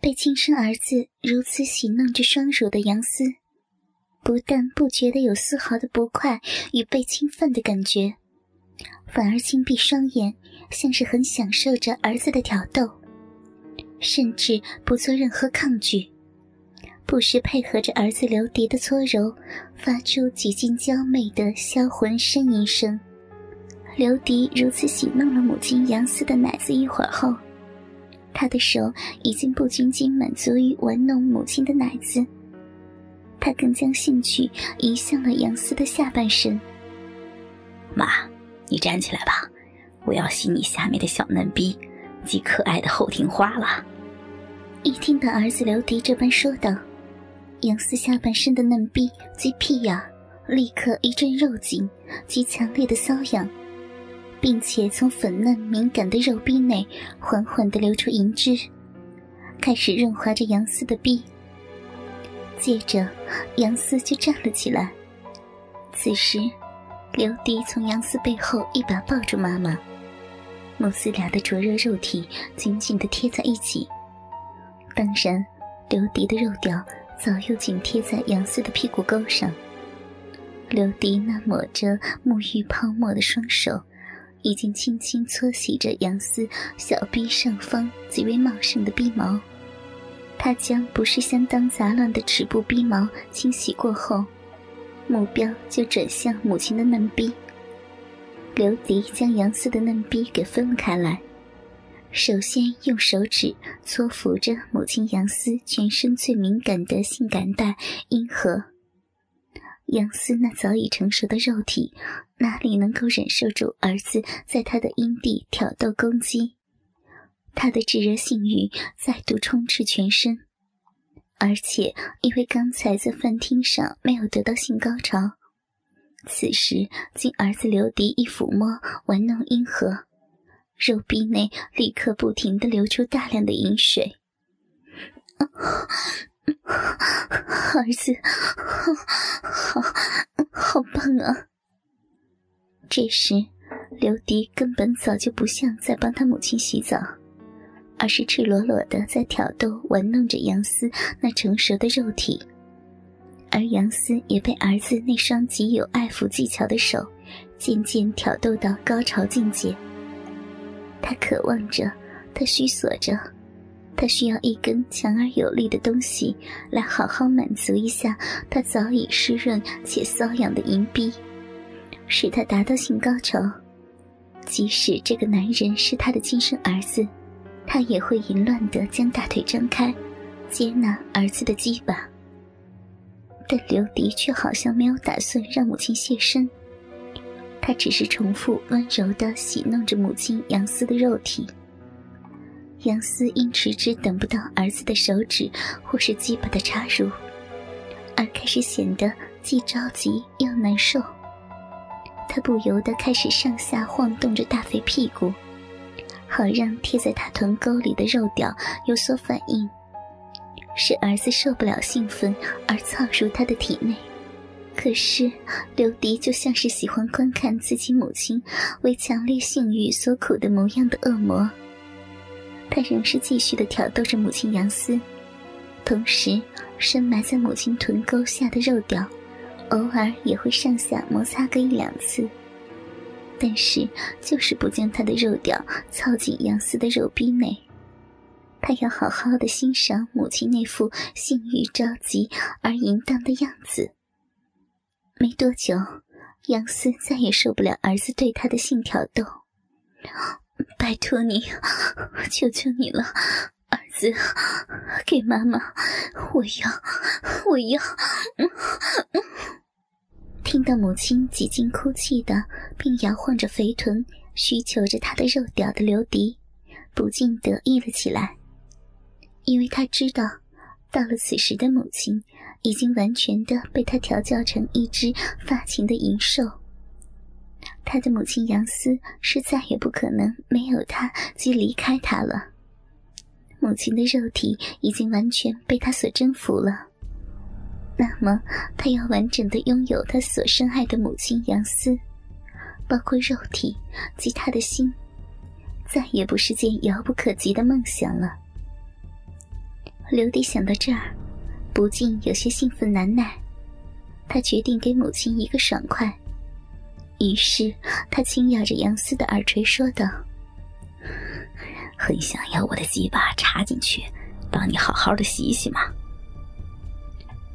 被亲生儿子如此喜弄着双乳的杨思，不但不觉得有丝毫的不快与被侵犯的感觉，反而轻闭双眼，像是很享受着儿子的挑逗，甚至不做任何抗拒，不时配合着儿子刘迪的搓揉，发出几近娇媚的销魂呻吟声。刘迪如此喜弄了母亲杨思的奶子一会儿后。他的手已经不仅仅满足于玩弄母亲的奶子，他更将兴趣移向了杨思的下半身。妈，你站起来吧，我要吸你下面的小嫩逼及可爱的后庭花了。一听到儿子刘迪这般说道，杨思下半身的嫩逼及屁眼立刻一阵肉紧及强烈的瘙痒。并且从粉嫩敏感的肉壁内缓缓地流出银汁，开始润滑着杨思的臂。接着，杨思就站了起来。此时，刘迪从杨思背后一把抱住妈妈，母子俩的灼热肉体紧紧地贴在一起。当然，刘迪的肉屌早又紧贴在杨思的屁股沟上。刘迪那抹着沐浴泡沫的双手。已经轻轻搓洗着杨思小臂上方极为茂盛的逼毛，他将不是相当杂乱的尺部逼毛清洗过后，目标就转向母亲的嫩逼。刘迪将杨思的嫩逼给分开来，首先用手指搓抚着母亲杨思全身最敏感的性感带阴核。杨思那早已成熟的肉体，哪里能够忍受住儿子在他的阴蒂挑逗攻击？他的炙热性欲再度充斥全身，而且因为刚才在饭厅上没有得到性高潮，此时经儿子刘迪一抚摸玩弄阴核，肉壁内立刻不停的流出大量的饮水。儿子，好，好棒啊！这时，刘迪根本早就不像在帮他母亲洗澡，而是赤裸裸的在挑逗、玩弄着杨思那成熟的肉体，而杨思也被儿子那双极有爱抚技巧的手渐渐挑逗到高潮境界。他渴望着，他虚索着。他需要一根强而有力的东西来好好满足一下他早已湿润且瘙痒的银币，使他达到性高潮。即使这个男人是他的亲生儿子，他也会淫乱地将大腿张开，接纳儿子的鸡巴。但刘迪却好像没有打算让母亲现身，他只是重复温柔地洗弄着母亲杨思的肉体。杨思因迟迟等不到儿子的手指或是鸡巴的插入，而开始显得既着急又难受。他不由得开始上下晃动着大肥屁股，好让贴在他臀沟里的肉屌有所反应，使儿子受不了兴奋而窜入他的体内。可是刘迪就像是喜欢观看自己母亲为强烈性欲所苦的模样的恶魔。他仍是继续的挑逗着母亲杨思，同时深埋在母亲臀沟下的肉屌，偶尔也会上下摩擦个一两次。但是就是不将他的肉屌操进杨思的肉逼内。他要好好的欣赏母亲那副性欲着急而淫荡的样子。没多久，杨思再也受不了儿子对他的性挑逗。拜托你，求求你了，儿子，给妈妈，我要，我要。听到母亲几近哭泣的，并摇晃着肥臀，需求着他的肉屌的刘迪，不禁得意了起来，因为他知道，到了此时的母亲，已经完全的被他调教成一只发情的淫兽。他的母亲杨思是再也不可能没有他即离开他了。母亲的肉体已经完全被他所征服了。那么，他要完整的拥有他所深爱的母亲杨思，包括肉体及他的心，再也不是件遥不可及的梦想了。刘迪想到这儿，不禁有些兴奋难耐。他决定给母亲一个爽快，于是他轻咬着杨思的耳垂说道：“很想要我的鸡巴插进去，帮你好好的洗洗吗？”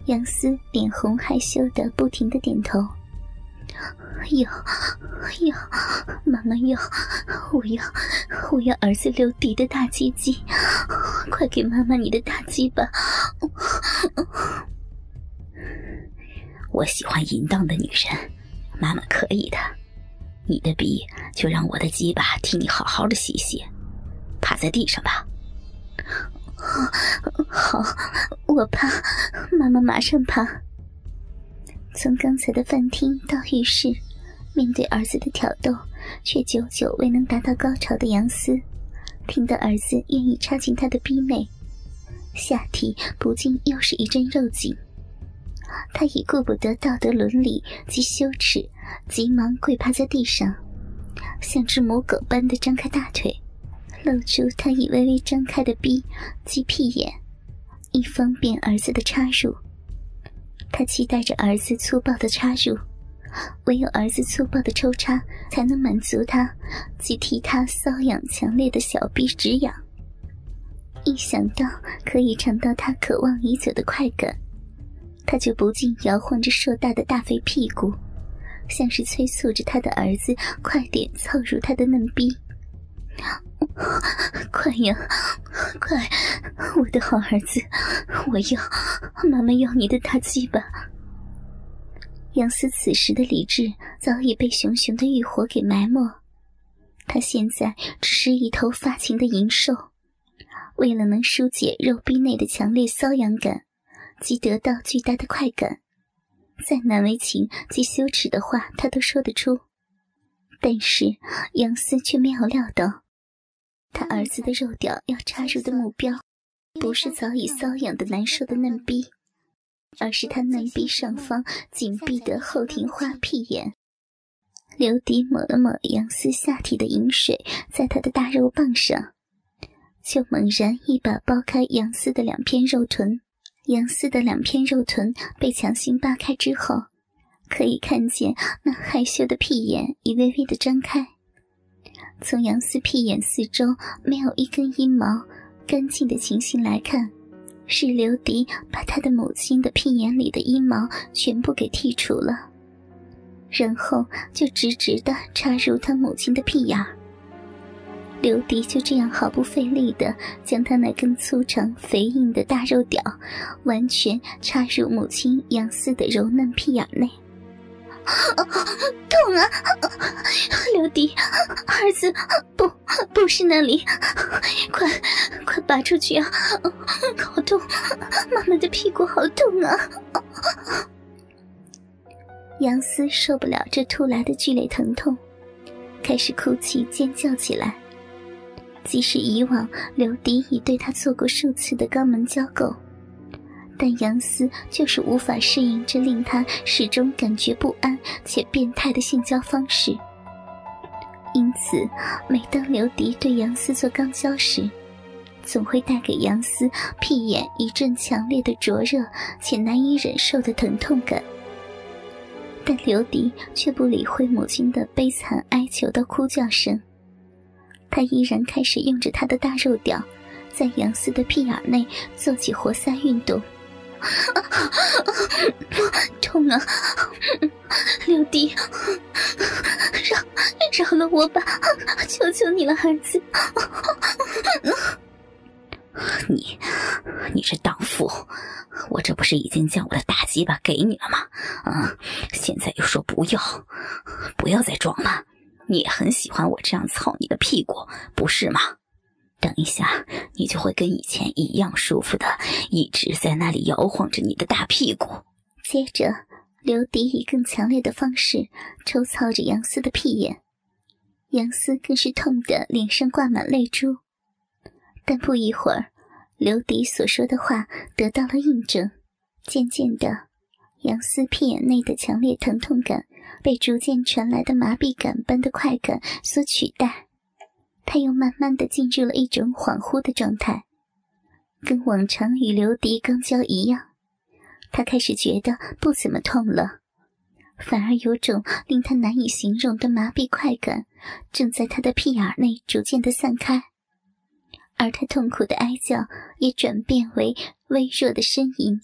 杨思脸红害羞的不停的点头，有，有，妈妈有，我要我要儿子刘迪的大鸡鸡，快给妈妈你的大鸡巴！我喜欢淫荡的女人，妈妈可以的。你的逼就让我的鸡巴替你好好的洗洗，趴在地上吧。好，我趴，妈妈马上爬。从刚才的饭厅到浴室，面对儿子的挑逗，却久久未能达到高潮的杨思，听到儿子愿意插进他的逼内，下体不禁又是一阵肉紧。他已顾不得道德伦理及羞耻，急忙跪趴在地上，像只母狗般的张开大腿。露出他已微微张开的逼及屁眼，以方便儿子的插入。他期待着儿子粗暴的插入，唯有儿子粗暴的抽插，才能满足他及替他瘙痒强烈的小逼直痒。一想到可以尝到他渴望已久的快感，他就不禁摇晃着硕大的大肥屁股，像是催促着他的儿子快点凑入他的嫩逼。快呀，快！我的好儿子，我要妈妈要你的大鸡巴。杨思此时的理智早已被熊熊的欲火给埋没，他现在只是一头发情的淫兽，为了能疏解肉壁内的强烈瘙痒感，及得到巨大的快感，再难为情及羞耻的话他都说得出。但是杨思却没有料到。他儿子的肉屌要插入的目标，不是早已瘙痒的难受的嫩逼，而是他嫩壁上方紧闭的后庭花屁眼。刘迪抹了抹杨思下体的饮水，在他的大肉棒上，就猛然一把剥开杨思的两片肉臀。杨思的两片肉臀被强行扒开之后，可以看见那害羞的屁眼已微微的张开。从杨思屁眼四周没有一根阴毛干净的情形来看，是刘迪把他的母亲的屁眼里的阴毛全部给剔除了，然后就直直的插入他母亲的屁眼刘迪就这样毫不费力的将他那根粗长肥硬的大肉屌完全插入母亲杨四的柔嫩屁眼内。痛啊！刘迪，儿子，不，不是那里，快，快拔出去啊！好痛，妈妈的屁股好痛啊！杨思受不了这突来的剧烈疼痛，开始哭泣尖叫起来。即使以往刘迪已对他做过数次的肛门交媾。但杨思就是无法适应这令他始终感觉不安且变态的性交方式，因此，每当刘迪对杨思做肛交时，总会带给杨思屁眼一阵强烈的灼热且难以忍受的疼痛感。但刘迪却不理会母亲的悲惨哀求的哭叫声，他依然开始用着他的大肉屌，在杨思的屁眼内做起活塞运动。痛啊！六弟，饶饶了我吧！求求你了，儿子！你，你这荡妇！我这不是已经将我的大鸡巴给你了吗？啊！现在又说不要，不要再装了！你也很喜欢我这样操你的屁股，不是吗？等一下，你就会跟以前一样舒服的，一直在那里摇晃着你的大屁股。接着，刘迪以更强烈的方式抽操着杨思的屁眼，杨思更是痛得脸上挂满泪珠。但不一会儿，刘迪所说的话得到了印证，渐渐的，杨思屁眼内的强烈疼痛感被逐渐传来的麻痹感般的快感所取代，他又慢慢的进入了一种恍惚的状态，跟往常与刘迪刚交一样，他开始觉得不怎么痛了，反而有种令他难以形容的麻痹快感正在他的屁眼内逐渐的散开，而他痛苦的哀叫也转变为微弱的呻吟。